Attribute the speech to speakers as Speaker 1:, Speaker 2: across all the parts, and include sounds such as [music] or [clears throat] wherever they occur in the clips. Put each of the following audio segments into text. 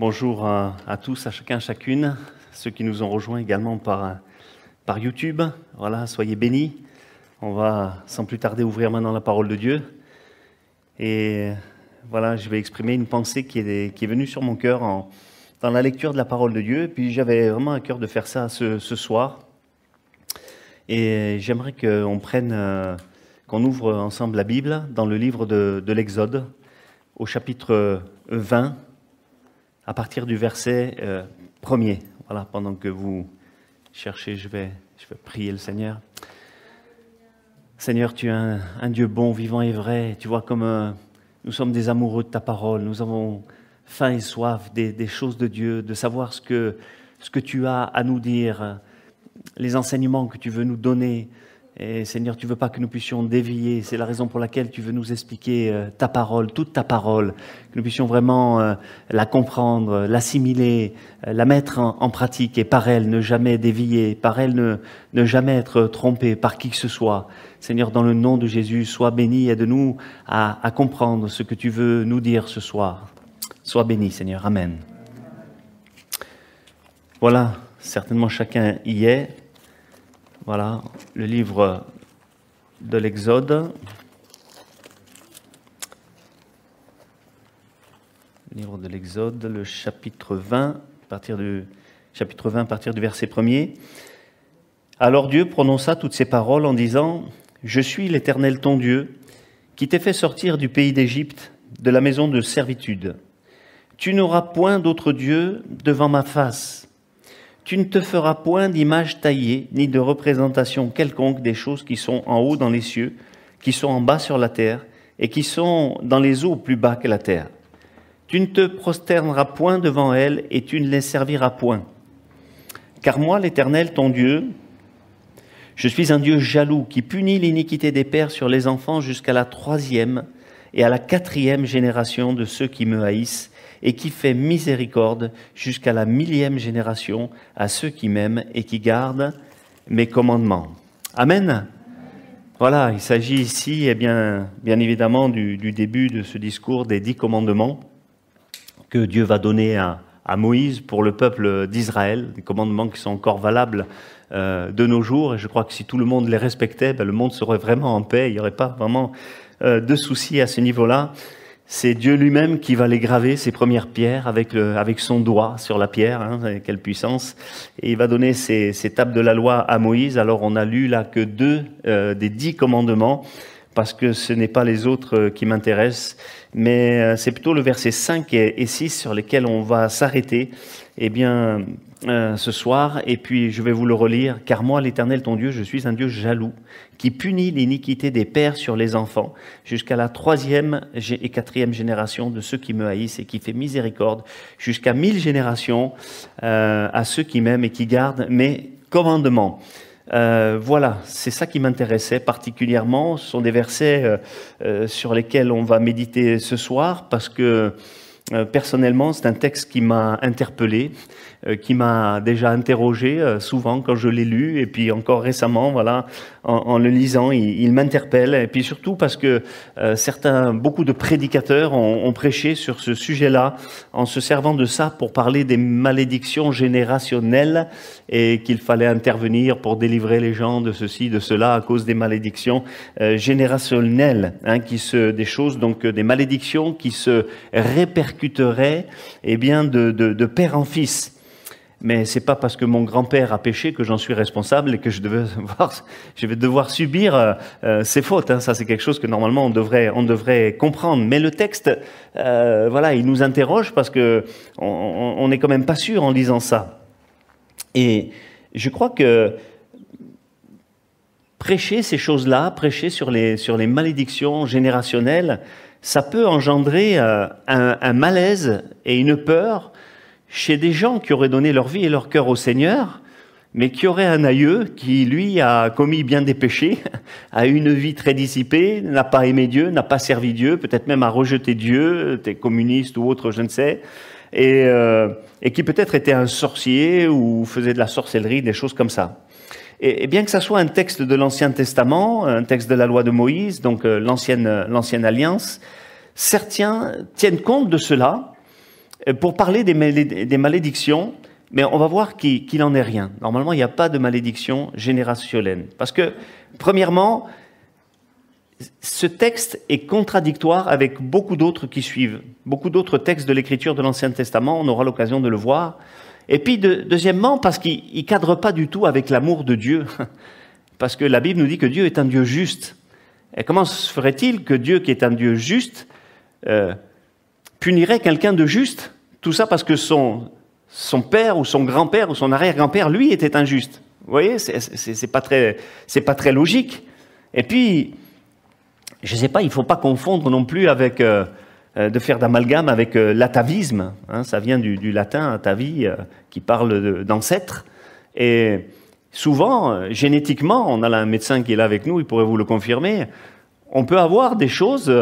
Speaker 1: Bonjour à, tous, à chacun, chacune, ceux qui nous ont rejoints également par, YouTube. Voilà, soyez bénis. On va sans plus tarder ouvrir maintenant la parole de Dieu. Et voilà, je vais exprimer une pensée qui est, venue sur mon cœur dans la lecture de la parole de Dieu. Puis j'avais vraiment à cœur de faire ça ce, soir. Et j'aimerais qu'on prenne, euh, qu'on ouvre ensemble la Bible dans le livre de, de l'Exode, au chapitre 20 à partir du verset euh, premier. Voilà, pendant que vous cherchez, je vais, je vais prier le Seigneur. Seigneur, tu es un, Dieu bon, vivant et vrai. Tu vois comme euh, nous sommes des amoureux de ta parole. Nous avons faim et soif des, choses de Dieu, de savoir ce que tu as à nous dire, les enseignements que tu veux nous donner. Et Seigneur, tu veux pas que nous puissions dévier. C'est la raison pour laquelle tu veux nous expliquer euh, ta parole, toute ta parole, que nous puissions vraiment euh, la comprendre, l'assimiler, euh, la mettre en, pratique et par elle ne jamais dévier, par elle ne, jamais être trompé par qui que ce soit. Seigneur, dans le nom de Jésus, sois béni, aide-nous à comprendre ce que tu veux nous dire ce soir. Sois béni, Seigneur. Amen. Voilà, certainement chacun y est. Voilà, le livre de l'Exode. Le livre de l'Exode, le chapitre 20, à partir du chapitre 20, à partir du verset 1er. Alors Dieu prononça toutes ces paroles en disant Je suis l'Éternel ton Dieu, qui t'ai fait sortir du pays d'Égypte, de la maison de servitude. Tu n'auras point d'autre Dieu devant ma face. Tu ne te feras point d'image taillée, ni de représentation quelconque des choses qui sont en haut dans les cieux, qui sont en bas sur la terre, et qui sont dans les eaux plus bas que la terre. Tu ne te prosterneras point devant elles, et tu ne les serviras point. Car moi, l'Éternel, ton Dieu, je suis un Dieu jaloux, qui punit l'iniquité des pères sur les enfants jusqu'à la troisième et à la quatrième génération de ceux qui me haïssent, et qui fait miséricorde jusqu'à la millième génération à ceux qui m'aiment et qui gardent mes commandements. Amen. Voilà, il s'agit ici, eh bien, bien évidemment, du, début de ce discours des dix commandements que Dieu va donner à, à Moïse pour le peuple d'Israël, des commandements qui sont encore valables euh, de nos jours. Et je crois que si tout le monde les respectait, ben, le monde serait vraiment en paix. Il n'y aurait pas vraiment euh, de soucis à ce niveau-là. C'est Dieu lui-même qui va les graver, ses premières pierres, avec, le, avec son doigt sur la pierre, hein, quelle puissance. Et il va donner ces, ces, tables de la loi à Moïse. Alors on a lu là que deux euh, des dix commandements, parce que ce n'est pas les autres euh, qui m'intéressent, mais euh, c'est plutôt le verset 5 et, et 6 sur lesquels on va s'arrêter. Eh bien, euh, ce soir, et puis je vais vous le relire, car moi, l'Éternel, ton Dieu, je suis un Dieu jaloux, qui punit l'iniquité des pères sur les enfants, jusqu'à la troisième et quatrième génération de ceux qui me haïssent, et qui fait miséricorde, jusqu'à mille générations euh, à ceux qui m'aiment et qui gardent mes commandements. Euh, voilà, c'est ça qui m'intéressait particulièrement. Ce sont des versets sur lesquels on va méditer ce soir, parce que personnellement, c'est un texte qui m'a interpellé qui m'a déjà interrogé euh, souvent quand je l'ai lu, et puis encore récemment, voilà, en, en le lisant, il, il m'interpelle, et puis surtout parce que euh, certains, beaucoup de prédicateurs ont, ont prêché sur ce sujet-là, en se servant de ça pour parler des malédictions générationnelles, et qu'il fallait intervenir pour délivrer les gens de ceci, de cela, à cause des malédictions euh, générationnelles, hein, qui se, des choses, donc des malédictions qui se répercuteraient, eh bien, de, de, de père en fils mais c'est pas parce que mon grand-père a péché que j'en suis responsable et que je, devais [laughs] vais devoir subir euh, euh, ses fautes. Hein. Ça, c'est quelque chose que normalement on devrait, on devrait comprendre. Mais le texte, euh, voilà, il nous interroge parce que on n'est quand même pas sûr en lisant ça. Et je crois que prêcher ces choses-là, prêcher sur les, sur les malédictions générationnelles, ça peut engendrer un, un malaise et une peur chez des gens qui auraient donné leur vie et leur cœur au Seigneur, mais qui auraient un aïeux qui, lui, a commis bien des péchés, [laughs] a une vie très dissipée, n'a pas aimé Dieu, n'a pas servi Dieu, peut-être même a rejeté Dieu, était communiste ou autre, je ne sais, et, euh, et qui peut-être était un sorcier ou faisait de la sorcellerie, des choses comme ça. Et, et bien que ça soit un texte de l'Ancien Testament, un texte de la loi de Moïse, donc euh, l'ancienne, l'ancienne alliance, certains tiennent compte de cela, pour parler des, malédictions, mais on va voir qu'il n'en est rien. Normalement, il n'y a pas de malédiction générationnelle. Parce que, premièrement, ce texte est contradictoire avec beaucoup d'autres qui suivent, beaucoup d'autres textes de l'écriture de l'Ancien Testament, on aura l'occasion de le voir. Et puis, deuxièmement, parce qu'il ne cadre pas du tout avec l'amour de Dieu, [laughs] parce que la Bible nous dit que Dieu est un Dieu juste. Et comment se ferait-il que Dieu, qui est un Dieu juste, euh, punirait quelqu'un de juste? Tout ça parce que son, père ou son grand-père ou son arrière-grand-père, lui, était injuste. Vous voyez, c'est pas très, pas très logique. Et puis, je ne sais pas, il ne faut pas confondre non plus avec euh, euh, de faire d'amalgame avec euh, l'atavisme. Hein, ça vient du, latin atavi, qui parle d'ancêtre. Et souvent, génétiquement, on a un médecin qui est là avec nous, il pourrait vous le confirmer on peut avoir des choses,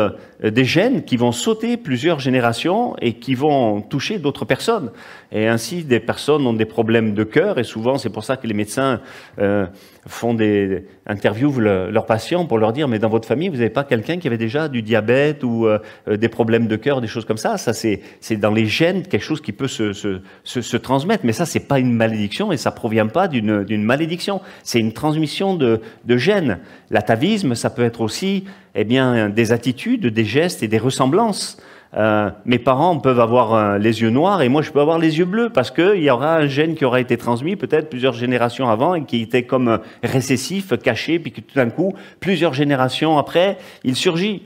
Speaker 1: des gènes qui vont sauter plusieurs générations et qui vont toucher d'autres personnes. Et ainsi, des personnes ont des problèmes de cœur, et souvent, c'est pour ça que les médecins euh, font des interviews leurs patients pour leur dire, mais dans votre famille, vous n'avez pas quelqu'un qui avait déjà du diabète ou euh, des problèmes de cœur, des choses comme ça. Ça, c'est dans les gènes quelque chose qui peut se, se, se, transmettre. Mais ça, c'est pas une malédiction et ça provient pas d'une malédiction. C'est une transmission de, de gènes. L'atavisme, ça peut être aussi eh bien, des attitudes, des gestes et des ressemblances. Euh, mes parents peuvent avoir euh, les yeux noirs et moi je peux avoir les yeux bleus parce qu'il y aura un gène qui aura été transmis peut-être plusieurs générations avant et qui était comme euh, récessif, caché, puis que tout d'un coup, plusieurs générations après, il surgit.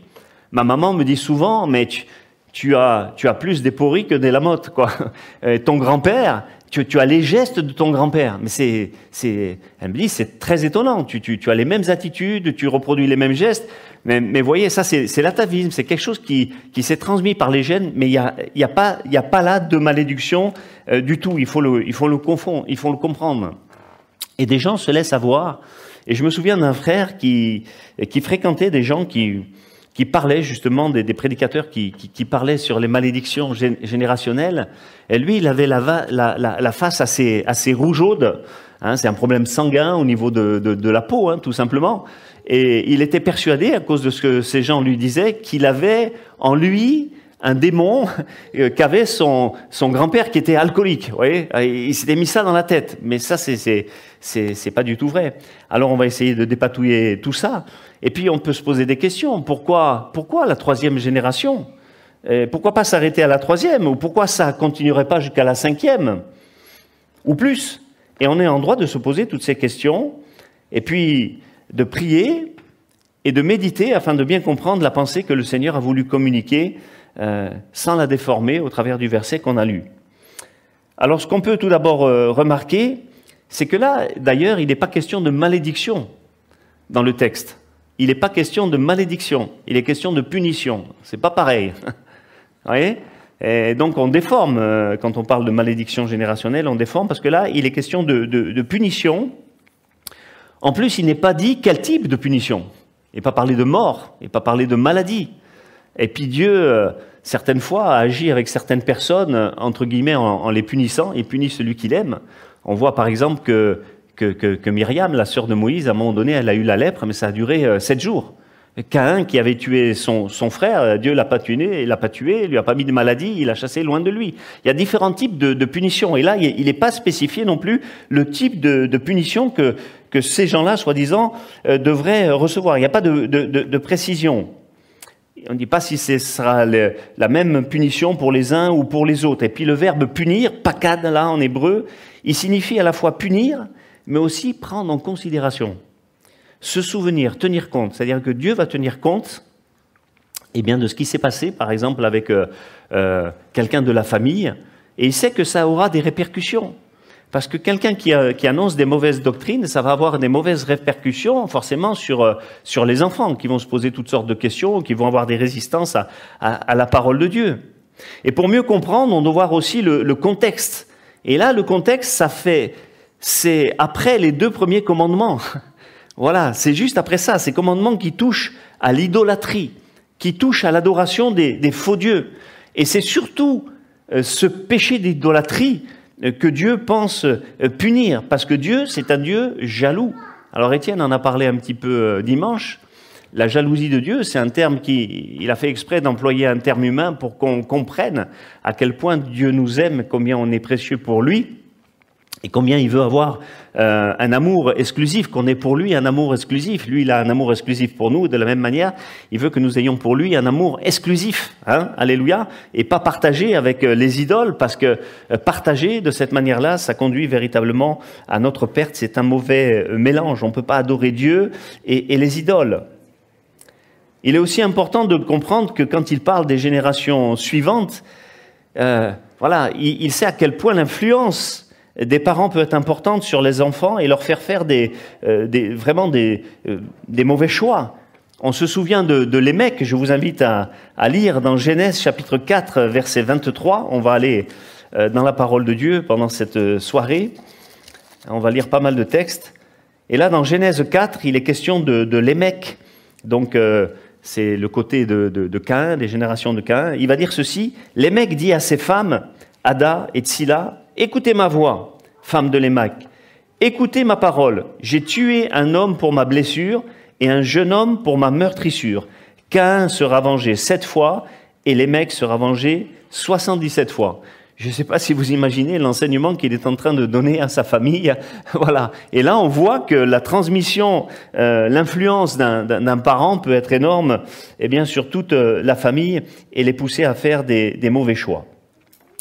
Speaker 1: Ma maman me dit souvent, mais tu, as, plus d'épories que des lamottes, quoi. [laughs] ton grand-père, tu, as les gestes de ton grand-père. Mais c'est, elle me dit, c'est très étonnant. Tu, as les mêmes attitudes, tu reproduis les mêmes gestes. Mais, mais voyez, ça, c'est, l'atavisme. C'est quelque chose qui, s'est transmis par les gènes, mais il n'y a, y a, pas, a pas là de malédiction euh, du tout. Il faut le, comprendre. Et des gens se laissent avoir. Et je me souviens d'un frère qui, qui fréquentait des gens qui, qui parlait justement des, prédicateurs qui, parlaient sur les malédictions générationnelles. Et lui, il avait la, face assez, assez rougeaude. Hein, c'est un problème sanguin au niveau de la peau, hein, tout simplement. Et il était persuadé, à cause de ce que ces gens lui disaient, qu'il avait en lui un démon [laughs] euh, qu'avait son, grand-père qui était alcoolique. Vous voyez il s'était mis ça dans la tête. Mais ça, c'est, c'est, pas du tout vrai. Alors on va essayer de dépatouiller tout ça. Et puis on peut se poser des questions. Pourquoi, pourquoi la troisième génération? Pourquoi pas s'arrêter à la troisième? Ou pourquoi ça continuerait pas jusqu'à la cinquième? Ou plus Et on est en droit de se poser toutes ces questions. Et puis de prier et de méditer afin de bien comprendre la pensée que le Seigneur a voulu communiquer euh, sans la déformer au travers du verset qu'on a lu. Alors ce qu'on peut tout d'abord euh, remarquer, c'est que là, d'ailleurs, il n'est pas question de malédiction dans le texte. Il n'est pas question de malédiction, il est question de punition. C'est pas pareil. [laughs] Vous voyez? Et donc on déforme, euh, quand on parle de malédiction générationnelle, on déforme parce que là, il est question de, de punition. En plus, il n'est pas dit quel type de punition. Il n'est pas parlé de mort, il n'est pas parlé de maladie. Et puis Dieu, euh, certaines fois, a agi avec certaines personnes, euh, entre guillemets, en, les punissant, il punit celui qu'il aime. On voit par exemple que, que, Myriam, la sœur de Moïse, à un moment donné, elle a eu la lèpre, mais ça a duré euh, sept jours. Caïn, qui avait tué son, frère, Dieu l'a pas tué, il l'a pas tué, il lui a pas mis de maladie, il l'a chassé loin de lui. Il y a différents types de, punitions. Et là, il n'est pas spécifié non plus le type de, de punition que, que ces gens-là, soi-disant, devraient recevoir. Il n'y a pas de, de précision. On ne dit pas si ce sera la même punition pour les uns ou pour les autres. Et puis le verbe punir, pakad, là, en hébreu, il signifie à la fois punir, mais aussi prendre en considération. Se souvenir, tenir compte. C'est-à-dire que Dieu va tenir compte eh bien, de ce qui s'est passé, par exemple, avec euh, euh, quelqu'un de la famille, et il sait que ça aura des répercussions. Parce que quelqu'un qui, annonce des mauvaises doctrines, ça va avoir des mauvaises répercussions forcément sur, euh, sur les enfants qui vont se poser toutes sortes de questions, qui vont avoir des résistances à, à, la parole de Dieu. Et pour mieux comprendre, on doit voir aussi le, le contexte. Et là, le contexte, ça fait, c'est après les deux premiers commandements. [laughs] voilà, c'est juste après ça, ces commandements qui touchent à l'idolâtrie, qui touchent à l'adoration des, des faux dieux. Et c'est surtout euh, ce péché d'idolâtrie que Dieu pense euh, punir, parce que Dieu, c'est un Dieu jaloux. Alors Étienne en a parlé un petit peu euh, dimanche. la jalousie de Dieu, c'est un terme qui, il a fait exprès d'employer un terme humain pour qu'on comprenne à quel point Dieu nous aime, combien on est précieux pour lui et combien il veut avoir euh, un amour exclusif, qu'on ait pour lui un amour exclusif. Lui, il a un amour exclusif pour nous. De la même manière, il veut que nous ayons pour lui un amour exclusif. Hein, alléluia. Et pas partagé avec euh, les idoles, parce que euh, partager de cette manière-là, ça conduit véritablement à notre perte. C'est un mauvais mélange. On ne peut pas adorer Dieu et, les idoles. Il est aussi important de comprendre que quand il parle des générations suivantes, euh, voilà, il, il sait à quel point l'influence des parents peut être importante sur les enfants et leur faire faire des, euh, vraiment des, euh, des, mauvais choix. On se souvient de, de Lémec, je vous invite à, lire dans Genèse chapitre 4, verset 23. On va aller euh, dans la parole de Dieu pendant cette soirée. On va lire pas mal de textes. Et là, dans Genèse 4, il est question de, de Lémec. Donc, c'est le côté de, de, Cain, des générations de Cain. Il va dire ceci Lémec dit à ses femmes, Ada et Tsila, Écoutez ma voix, femme de l'Émac. Écoutez ma parole. J'ai tué un homme pour ma blessure et un jeune homme pour ma meurtrissure. Cain sera vengé sept fois et l'Émec sera vengé 77 fois. Je ne sais pas si vous imaginez l'enseignement qu'il est en train de donner à sa famille. [laughs] voilà. Et là, on voit que la transmission, euh, l'influence d'un parent peut être énorme, et eh bien sur toute euh, la famille, et les pousser à faire des mauvais choix.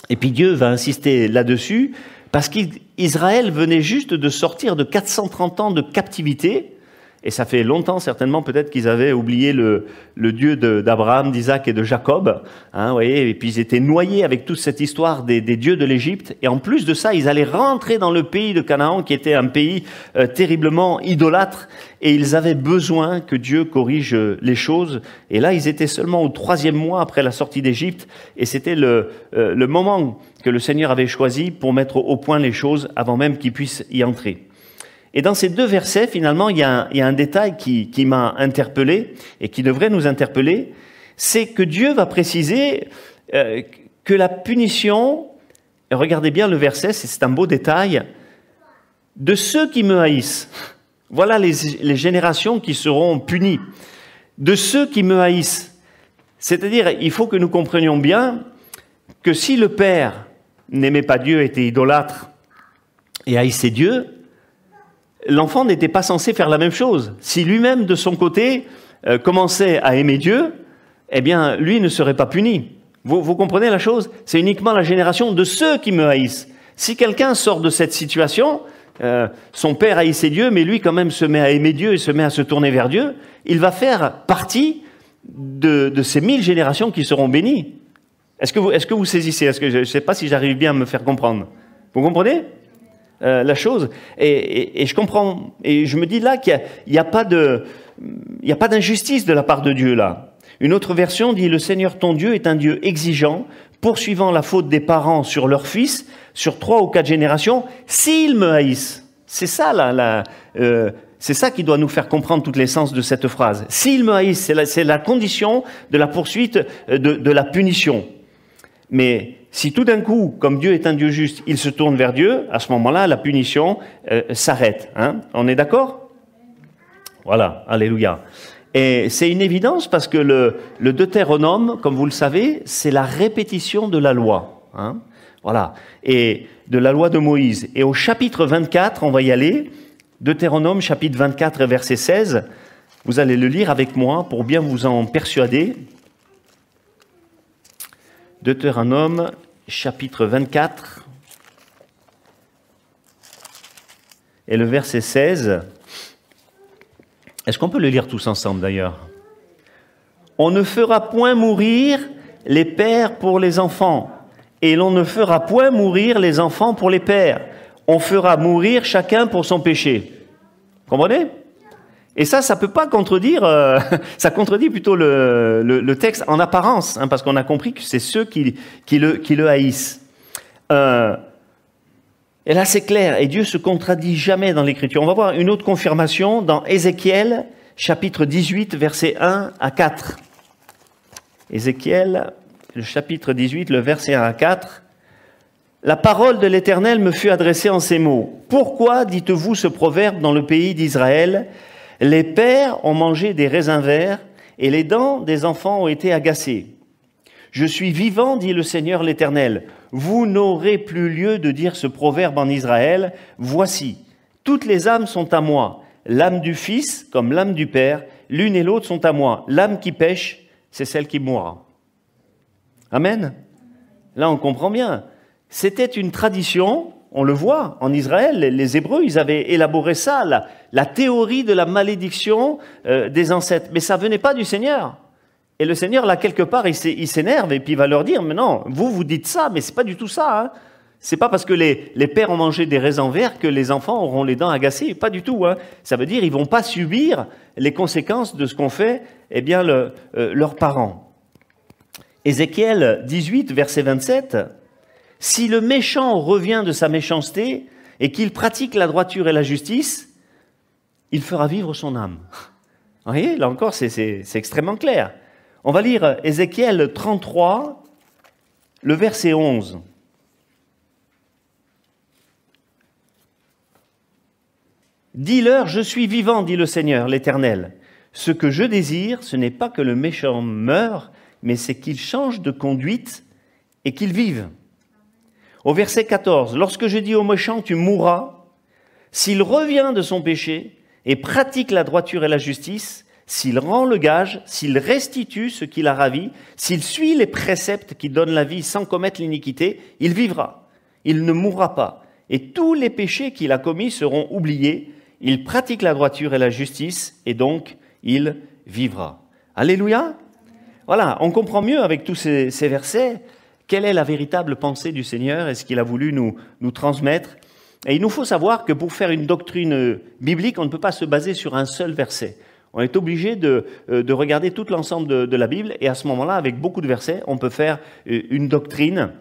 Speaker 1: Et puis Dieu va insister là-dessus parce qu'Israël venait juste de sortir de 430 ans de captivité. Et ça fait longtemps, certainement, peut-être qu'ils avaient oublié le, le Dieu d'Abraham, d'Isaac et de Jacob. Hein, voyez, et puis ils étaient noyés avec toute cette histoire des, des dieux de l'Égypte. Et en plus de ça, ils allaient rentrer dans le pays de Canaan, qui était un pays euh, terriblement idolâtre. Et ils avaient besoin que Dieu corrige les choses. Et là, ils étaient seulement au troisième mois après la sortie d'Égypte. Et c'était le, euh, le moment que le Seigneur avait choisi pour mettre au point les choses avant même qu'ils puissent y entrer. Et dans ces deux versets, finalement, il y a un, détail qui, m'a interpellé et qui devrait nous interpeller, c'est que Dieu va préciser euh, que la punition, regardez bien le verset, c'est un beau détail, de ceux qui me haïssent. Voilà les générations qui seront punies. De ceux qui me haïssent. C'est-à-dire, il faut que nous comprenions bien que si le Père n'aimait pas Dieu, était idolâtre et haïssait Dieu, l'enfant n'était pas censé faire la même chose. Si lui-même, de son côté, euh, commençait à aimer Dieu, eh bien, lui ne serait pas puni. Vous, comprenez la chose? C'est uniquement la génération de ceux qui me haïssent. Si quelqu'un sort de cette situation, euh, son père haïssait Dieu, mais lui quand même se met à aimer Dieu et se met à se tourner vers Dieu, il va faire partie de, de ces mille générations qui seront bénies. Est-ce que, vous, est-ce que vous saisissez? Est-ce que je ne sais pas si j'arrive bien à me faire comprendre. Vous comprenez? Euh, la chose. Et, je comprends, et je me dis là qu'il n'y a, a, pas d'injustice de la part de Dieu là. Une autre version dit le Seigneur ton Dieu est un Dieu exigeant, poursuivant la faute des parents sur leurs fils, sur trois ou quatre générations, s'ils me haïssent. C'est ça là, euh, c'est ça qui doit nous faire comprendre toute l'essence de cette phrase. S'ils me haïssent, c'est la, la, condition de la poursuite de, de la punition. Mais si tout d'un coup, comme Dieu est un Dieu juste, il se tourne vers Dieu, à ce moment-là, la punition euh, s'arrête. Hein On est d'accord? Voilà, alléluia. Et c'est une évidence parce que le, Deutéronome, comme vous le savez, c'est la répétition de la loi. Hein voilà. Et de la loi de Moïse. Et au chapitre 24, on va y aller. Deutéronome, chapitre 24, verset 16. Vous allez le lire avec moi pour bien vous en persuader. Deutéronome chapitre 24 et le verset 16. Est-ce qu'on peut le lire tous ensemble d'ailleurs? On ne fera point mourir les pères pour les enfants, et l'on ne fera point mourir les enfants pour les pères. On fera mourir chacun pour son péché. Comprenez? Et ça, ça peut pas contredire, euh, [laughs] ça contredit plutôt le, texte en apparence, hein, parce qu'on a compris que c'est ceux qui, qui, le, qui le haïssent. Euh, et là, c'est clair, et Dieu se contradit jamais dans l'Écriture. On va voir une autre confirmation dans Ézéchiel, chapitre 18, versets 1 à 4. Ézéchiel, le chapitre 18, le verset 1 à 4. La parole de l'Éternel me fut adressée en ces mots. Pourquoi dites-vous ce proverbe dans le pays d'Israël? Les pères ont mangé des raisins verts et les dents des enfants ont été agacées. Je suis vivant, dit le Seigneur l'Éternel. Vous n'aurez plus lieu de dire ce proverbe en Israël. Voici, toutes les âmes sont à moi. L'âme du Fils comme l'âme du Père, l'une et l'autre sont à moi. L'âme qui pêche, c'est celle qui mourra. Amen. Là, on comprend bien. C'était une tradition, on le voit en Israël, les Hébreux, ils avaient élaboré ça, la, théorie de la malédiction euh, des ancêtres. Mais ça venait pas du Seigneur. Et le Seigneur, là, quelque part, il s'énerve et puis il va leur dire, mais non, vous, vous dites ça, mais c'est pas du tout ça. Hein. C'est pas parce que les, les, pères ont mangé des raisins verts que les enfants auront les dents agacées. Pas du tout. Hein. Ça veut dire ils vont pas subir les conséquences de ce qu'ont fait eh bien, euh, leurs parents. Ézéchiel 18, verset 27. Si le méchant revient de sa méchanceté et qu'il pratique la droiture et la justice, il fera vivre son âme. Vous voyez, là encore, c'est extrêmement clair. On va lire Ézéchiel 33, le verset 11. Dis-leur, je suis vivant, dit le Seigneur, l'Éternel. Ce que je désire, ce n'est pas que le méchant meure, mais c'est qu'il change de conduite et qu'il vive. Au verset 14, lorsque je dis au méchant, tu mourras, s'il revient de son péché et pratique la droiture et la justice, s'il rend le gage, s'il restitue ce qu'il a ravi, s'il suit les préceptes qui donnent la vie sans commettre l'iniquité, il vivra, il ne mourra pas, et tous les péchés qu'il a commis seront oubliés, il pratique la droiture et la justice, et donc il vivra. Alléluia. Voilà, on comprend mieux avec tous ces, versets quelle est la véritable pensée du Seigneur? Et ce qu'il a voulu nous, transmettre? Et il nous faut savoir que pour faire une doctrine biblique, on ne peut pas se baser sur un seul verset. On est obligé de, euh, de regarder tout l'ensemble de, la Bible et à ce moment-là, avec beaucoup de versets, on peut faire euh, une doctrine.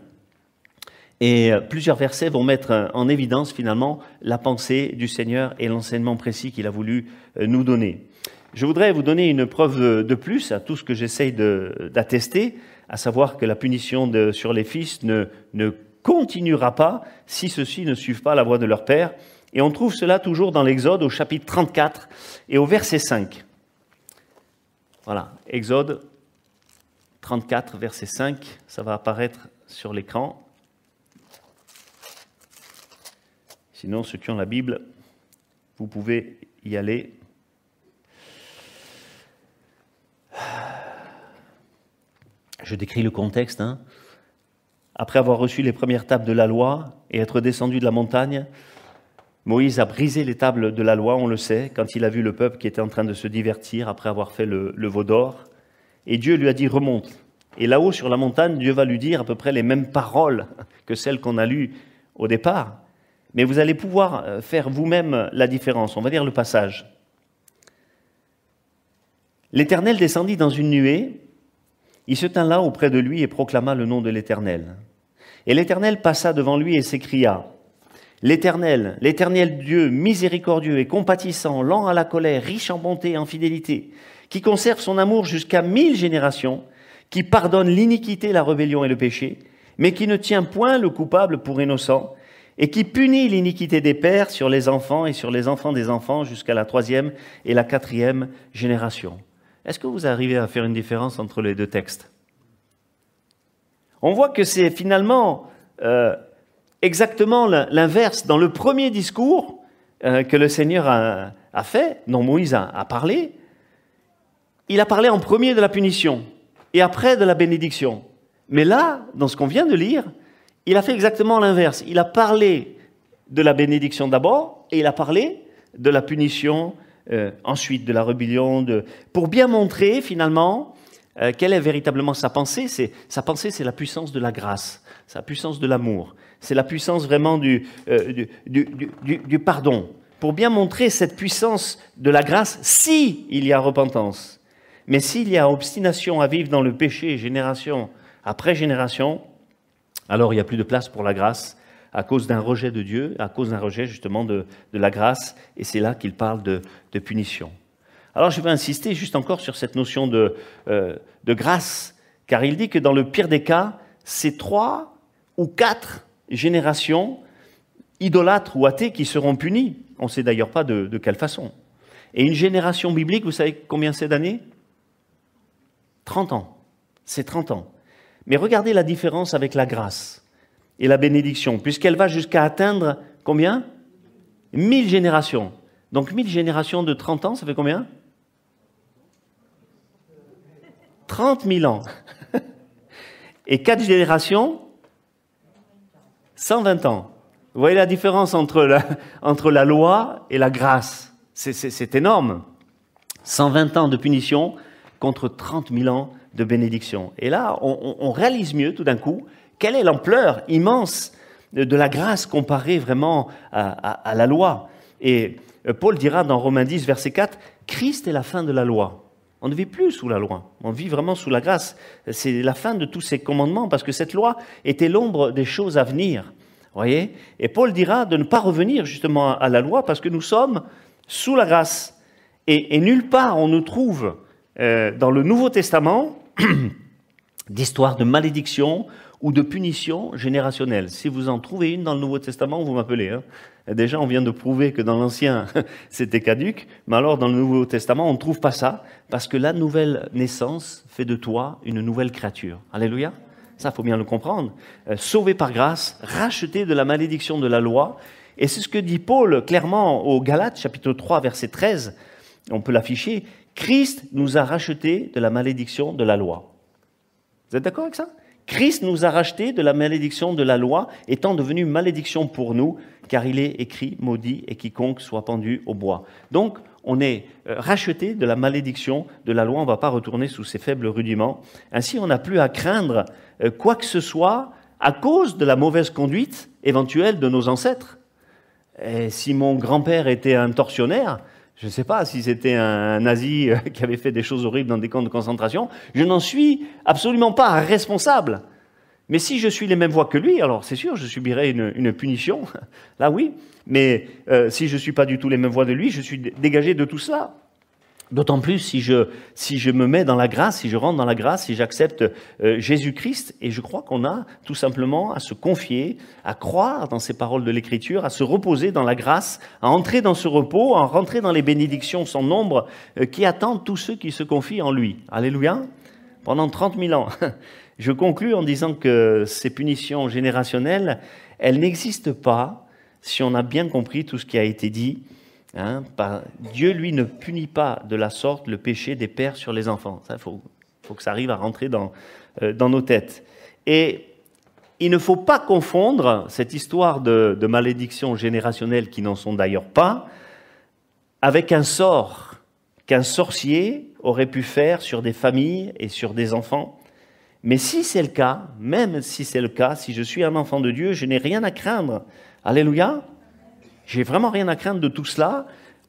Speaker 1: Et euh, plusieurs versets vont mettre en évidence finalement la pensée du Seigneur et l'enseignement précis qu'il a voulu nous donner. Je voudrais vous donner une preuve de plus à tout ce que j'essaye d'attester, à savoir que la punition sur les fils ne, ne continuera pas si ceux-ci ne suivent pas la voie de leur Père. Et on trouve cela toujours dans l'Exode au chapitre 34 et au verset 5. Voilà, Exode 34, verset 5, ça va apparaître sur l'écran. Sinon, ceux qui ont la Bible, vous pouvez y aller. Je décris le contexte. Hein. Après avoir reçu les premières tables de la loi et être descendu de la montagne, Moïse a brisé les tables de la loi, on le sait, quand il a vu le peuple qui était en train de se divertir après avoir fait le, veau d'or. Et Dieu lui a dit remonte. Et là-haut sur la montagne, Dieu va lui dire à peu près les mêmes paroles que celles qu'on a lues au départ. Mais vous allez pouvoir euh, faire vous-même la différence. On va dire le passage. L'Éternel descendit dans une nuée, il se tint là auprès de lui et proclama le nom de l'Éternel. Et l'Éternel passa devant lui et s'écria, L'Éternel, l'Éternel Dieu, miséricordieux et compatissant, lent à la colère, riche en bonté et en fidélité, qui conserve son amour jusqu'à mille générations, qui pardonne l'iniquité, la rébellion et le péché, mais qui ne tient point le coupable pour innocent, et qui punit l'iniquité des pères sur les enfants et sur les enfants des enfants jusqu'à la troisième et la quatrième génération. Est-ce que vous arrivez à faire une différence entre les deux textes? On voit que c'est finalement euh, exactement l'inverse. Dans le premier discours euh, que le Seigneur a, fait, dont Moïse a, a, parlé, il a parlé en premier de la punition et après de la bénédiction. Mais là, dans ce qu'on vient de lire, il a fait exactement l'inverse. Il a parlé de la bénédiction d'abord et il a parlé de la punition euh, ensuite, de la rébellion, pour bien montrer finalement euh, quelle est véritablement sa pensée. Sa pensée, c'est la puissance de la grâce, sa puissance de l'amour. C'est la puissance vraiment du, euh, du, pardon. Pour bien montrer cette puissance de la grâce, si il y a repentance. Mais s'il y a obstination à vivre dans le péché génération après génération, alors il n'y a plus de place pour la grâce à cause d'un rejet de Dieu, à cause d'un rejet justement de, la grâce, et c'est là qu'il parle de, punition. Alors je vais insister juste encore sur cette notion de, euh, de grâce, car il dit que dans le pire des cas, c'est trois ou quatre générations idolâtres ou athées qui seront punies. On ne sait d'ailleurs pas de, quelle façon. Et une génération biblique, vous savez combien c'est d'années? 30 ans. C'est 30 ans. Mais regardez la différence avec la grâce et la bénédiction, puisqu'elle va jusqu'à atteindre combien? 1000 générations. Donc 1000 générations de 30 ans, ça fait combien? 30 000 ans. [laughs] Et 4 générations? 120 ans. Vous voyez la différence entre la, [laughs] loi et la grâce? C'est énorme. 120 ans de punition contre 30 000 ans de bénédiction. Et là, on, réalise mieux tout d'un coup quelle est l'ampleur immense de la grâce comparée vraiment à, la loi. Et euh, Paul dira dans Romains 10, verset 4, Christ est la fin de la loi. On ne vit plus sous la loi, on vit vraiment sous la grâce. C'est la fin de tous ces commandements parce que cette loi était l'ombre des choses à venir. Voyez? Et Paul dira de ne pas revenir justement à la loi parce que nous sommes sous la grâce. Et, nulle part on nous trouve euh, dans le Nouveau Testament [clears throat] d'histoire de malédiction ou de punition générationnelle. Si vous en trouvez une dans le Nouveau Testament, vous m'appelez. Hein. Déjà, on vient de prouver que dans l'Ancien, [laughs] c'était caduque, mais alors dans le Nouveau Testament, on ne trouve pas ça, parce que la nouvelle naissance fait de toi une nouvelle créature. Alléluia. Ça, faut bien le comprendre. Euh, sauvé par grâce, racheté de la malédiction de la loi. Et c'est ce que dit Paul clairement au Galates, chapitre 3, verset 13. On peut l'afficher. Christ nous a rachetés de la malédiction de la loi. Vous êtes d'accord avec ça? Christ nous a rachetés de la malédiction de la loi, étant devenu malédiction pour nous, car il est écrit, maudit, et quiconque soit pendu au bois. Donc, on est euh, racheté de la malédiction de la loi, on ne va pas retourner sous ces faibles rudiments. Ainsi, on n'a plus à craindre euh, quoi que ce soit à cause de la mauvaise conduite éventuelle de nos ancêtres. Et si mon grand-père était un tortionnaire, je ne sais pas si c'était un nazi euh, [laughs] qui avait fait des choses horribles dans des camps de concentration. Je n'en suis absolument pas responsable. Mais si je suis les mêmes voies que lui, alors c'est sûr, je subirai une, punition. [laughs] Là, oui. Mais euh, si je ne suis pas du tout les mêmes voies de lui, je suis dégagé de tout cela. D'autant plus si je, si je me mets dans la grâce, si je rentre dans la grâce, si j'accepte euh, Jésus-Christ. Et je crois qu'on a tout simplement à se confier, à croire dans ces paroles de l'Écriture, à se reposer dans la grâce, à entrer dans ce repos, à rentrer dans les bénédictions sans nombre euh, qui attendent tous ceux qui se confient en lui. Alléluia. Pendant 30 000 ans. [laughs] Je conclus en disant que ces punitions générationnelles, elles n'existent pas si on a bien compris tout ce qui a été dit Hein, Dieu, lui, ne punit pas de la sorte le péché des pères sur les enfants. Il faut, que ça arrive à rentrer dans, euh, dans nos têtes. Et il ne faut pas confondre cette histoire de, de malédiction générationnelle, qui n'en sont d'ailleurs pas, avec un sort qu'un sorcier aurait pu faire sur des familles et sur des enfants. Mais si c'est le cas, même si c'est le cas, si je suis un enfant de Dieu, je n'ai rien à craindre. Alléluia. J'ai vraiment rien à craindre de tout cela,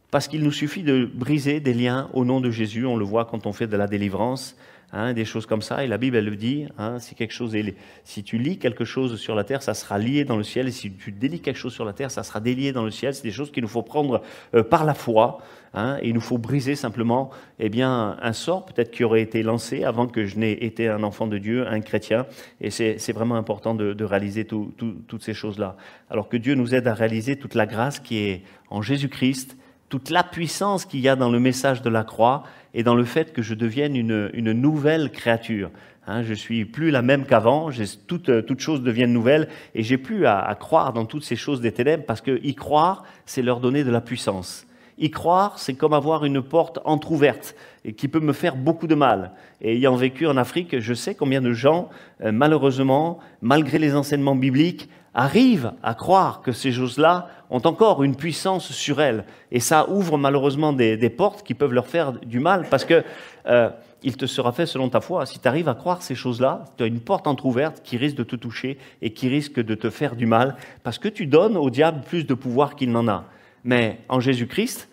Speaker 1: parce qu'il nous suffit de briser des liens au nom de Jésus. On le voit quand on fait de la délivrance, hein, des choses comme ça. Et la Bible, elle le dit. Hein, si quelque chose est, si tu lis quelque chose sur la terre, ça sera lié dans le ciel. Et si tu délies quelque chose sur la terre, ça sera délié dans le ciel. C'est des choses qu'il nous faut prendre euh, par la foi. Hein, et il nous faut briser simplement eh bien, un sort peut-être qui aurait été lancé avant que je n'ai été un enfant de Dieu, un chrétien. Et c'est vraiment important de, réaliser toutes ces choses-là. Alors que Dieu nous aide à réaliser toute la grâce qui est en Jésus-Christ, toute la puissance qu'il y a dans le message de la croix et dans le fait que je devienne une, nouvelle créature. Hein, je suis plus la même qu'avant, toutes, toutes choses deviennent nouvelles et j'ai plus à, à, croire dans toutes ces choses des ténèbres parce que y croire, c'est leur donner de la puissance. Y croire, c'est comme avoir une porte entr'ouverte et qui peut me faire beaucoup de mal. Et ayant vécu en Afrique, je sais combien de gens, euh, malheureusement, malgré les enseignements bibliques, arrivent à croire que ces choses-là ont encore une puissance sur elles. Et ça ouvre malheureusement des, portes qui peuvent leur faire du mal parce que euh, il te sera fait selon ta foi. Si tu arrives à croire ces choses-là, tu as une porte entr'ouverte qui risque de te toucher et qui risque de te faire du mal parce que tu donnes au diable plus de pouvoir qu'il n'en a. Mais en Jésus-Christ,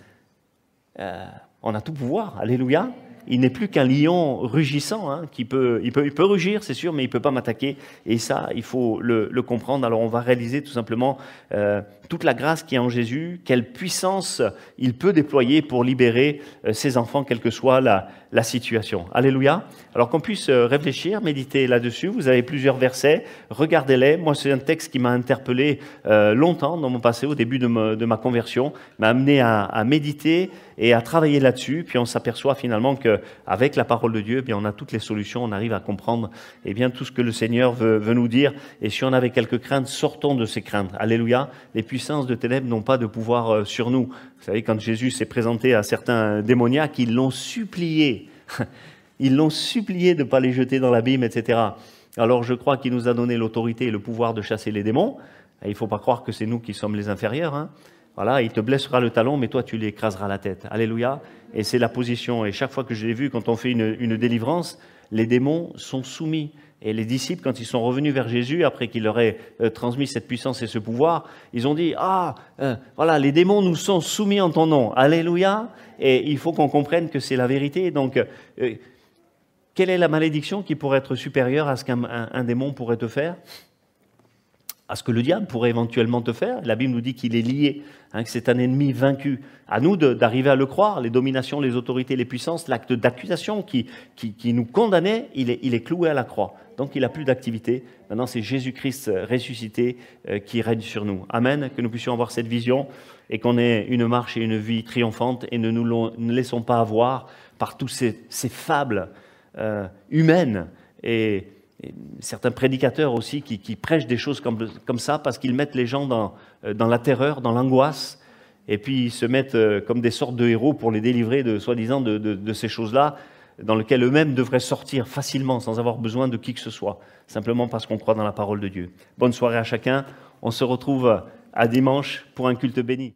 Speaker 1: euh, on a tout pouvoir. Alléluia. Il n'est plus qu'un lion rugissant, hein, qui peut, il peut, il peut rugir, c'est sûr, mais il ne peut pas m'attaquer. Et ça, il faut le, comprendre. Alors, on va réaliser tout simplement euh, toute la grâce qui est en Jésus, quelle puissance il peut déployer pour libérer euh, ses enfants, quelle que soit la, la situation. Alléluia. Alors qu'on puisse euh, réfléchir, méditer là-dessus. Vous avez plusieurs versets, regardez-les. Moi, c'est un texte qui m'a interpellé euh, longtemps dans mon passé, au début de, ma conversion, m'a amené à, méditer et à travailler là-dessus. Puis on s'aperçoit finalement qu'avec la parole de Dieu, eh bien, on a toutes les solutions, on arrive à comprendre eh bien, tout ce que le Seigneur veut, veut nous dire. Et si on avait quelques craintes, sortons de ces craintes. Alléluia. Les puissances de ténèbres n'ont pas de pouvoir euh, sur nous. Vous savez, quand Jésus s'est présenté à certains démoniaques, ils l'ont supplié. [laughs] Ils l'ont supplié de ne pas les jeter dans l'abîme, etc. Alors je crois qu'il nous a donné l'autorité et le pouvoir de chasser les démons. il ne faut pas croire que c'est nous qui sommes les inférieurs. Hein. Voilà, il te blessera le talon, mais toi tu l'écraseras la tête. Alléluia. Et c'est la position. Et chaque fois que je l'ai vu, quand on fait une délivrance, les démons sont soumis. Et les disciples, quand ils sont revenus vers Jésus, après qu'il leur ait euh, transmis cette puissance et ce pouvoir, ils ont dit, ah, euh, voilà, les démons nous sont soumis en ton nom. Alléluia. Et il faut qu'on comprenne que c'est la vérité. Donc, euh, quelle est la malédiction qui pourrait être supérieure à ce qu'un démon pourrait te faire? À ce que le diable pourrait éventuellement te faire. La Bible nous dit qu'il est lié, hein, que c'est un ennemi vaincu. À nous d'arriver à le croire, les dominations, les autorités, les puissances, l'acte d'accusation qui, nous condamnait, il est, cloué à la croix. Donc il n'a plus d'activité. Maintenant, c'est Jésus-Christ ressuscité euh, qui règne sur nous. Amen. Que nous puissions avoir cette vision et qu'on ait une marche et une vie triomphante et ne nous laissons pas avoir par tous ces, ces fables euh, humaines et certains prédicateurs aussi qui, prêchent des choses comme, ça parce qu'ils mettent les gens dans, euh, dans la terreur, dans l'angoisse, et puis ils se mettent euh, comme des sortes de héros pour les délivrer de soi-disant de, de, ces choses-là, dans lesquelles eux-mêmes devraient sortir facilement sans avoir besoin de qui que ce soit, simplement parce qu'on croit dans la parole de Dieu. Bonne soirée à chacun. On se retrouve à dimanche pour un culte béni.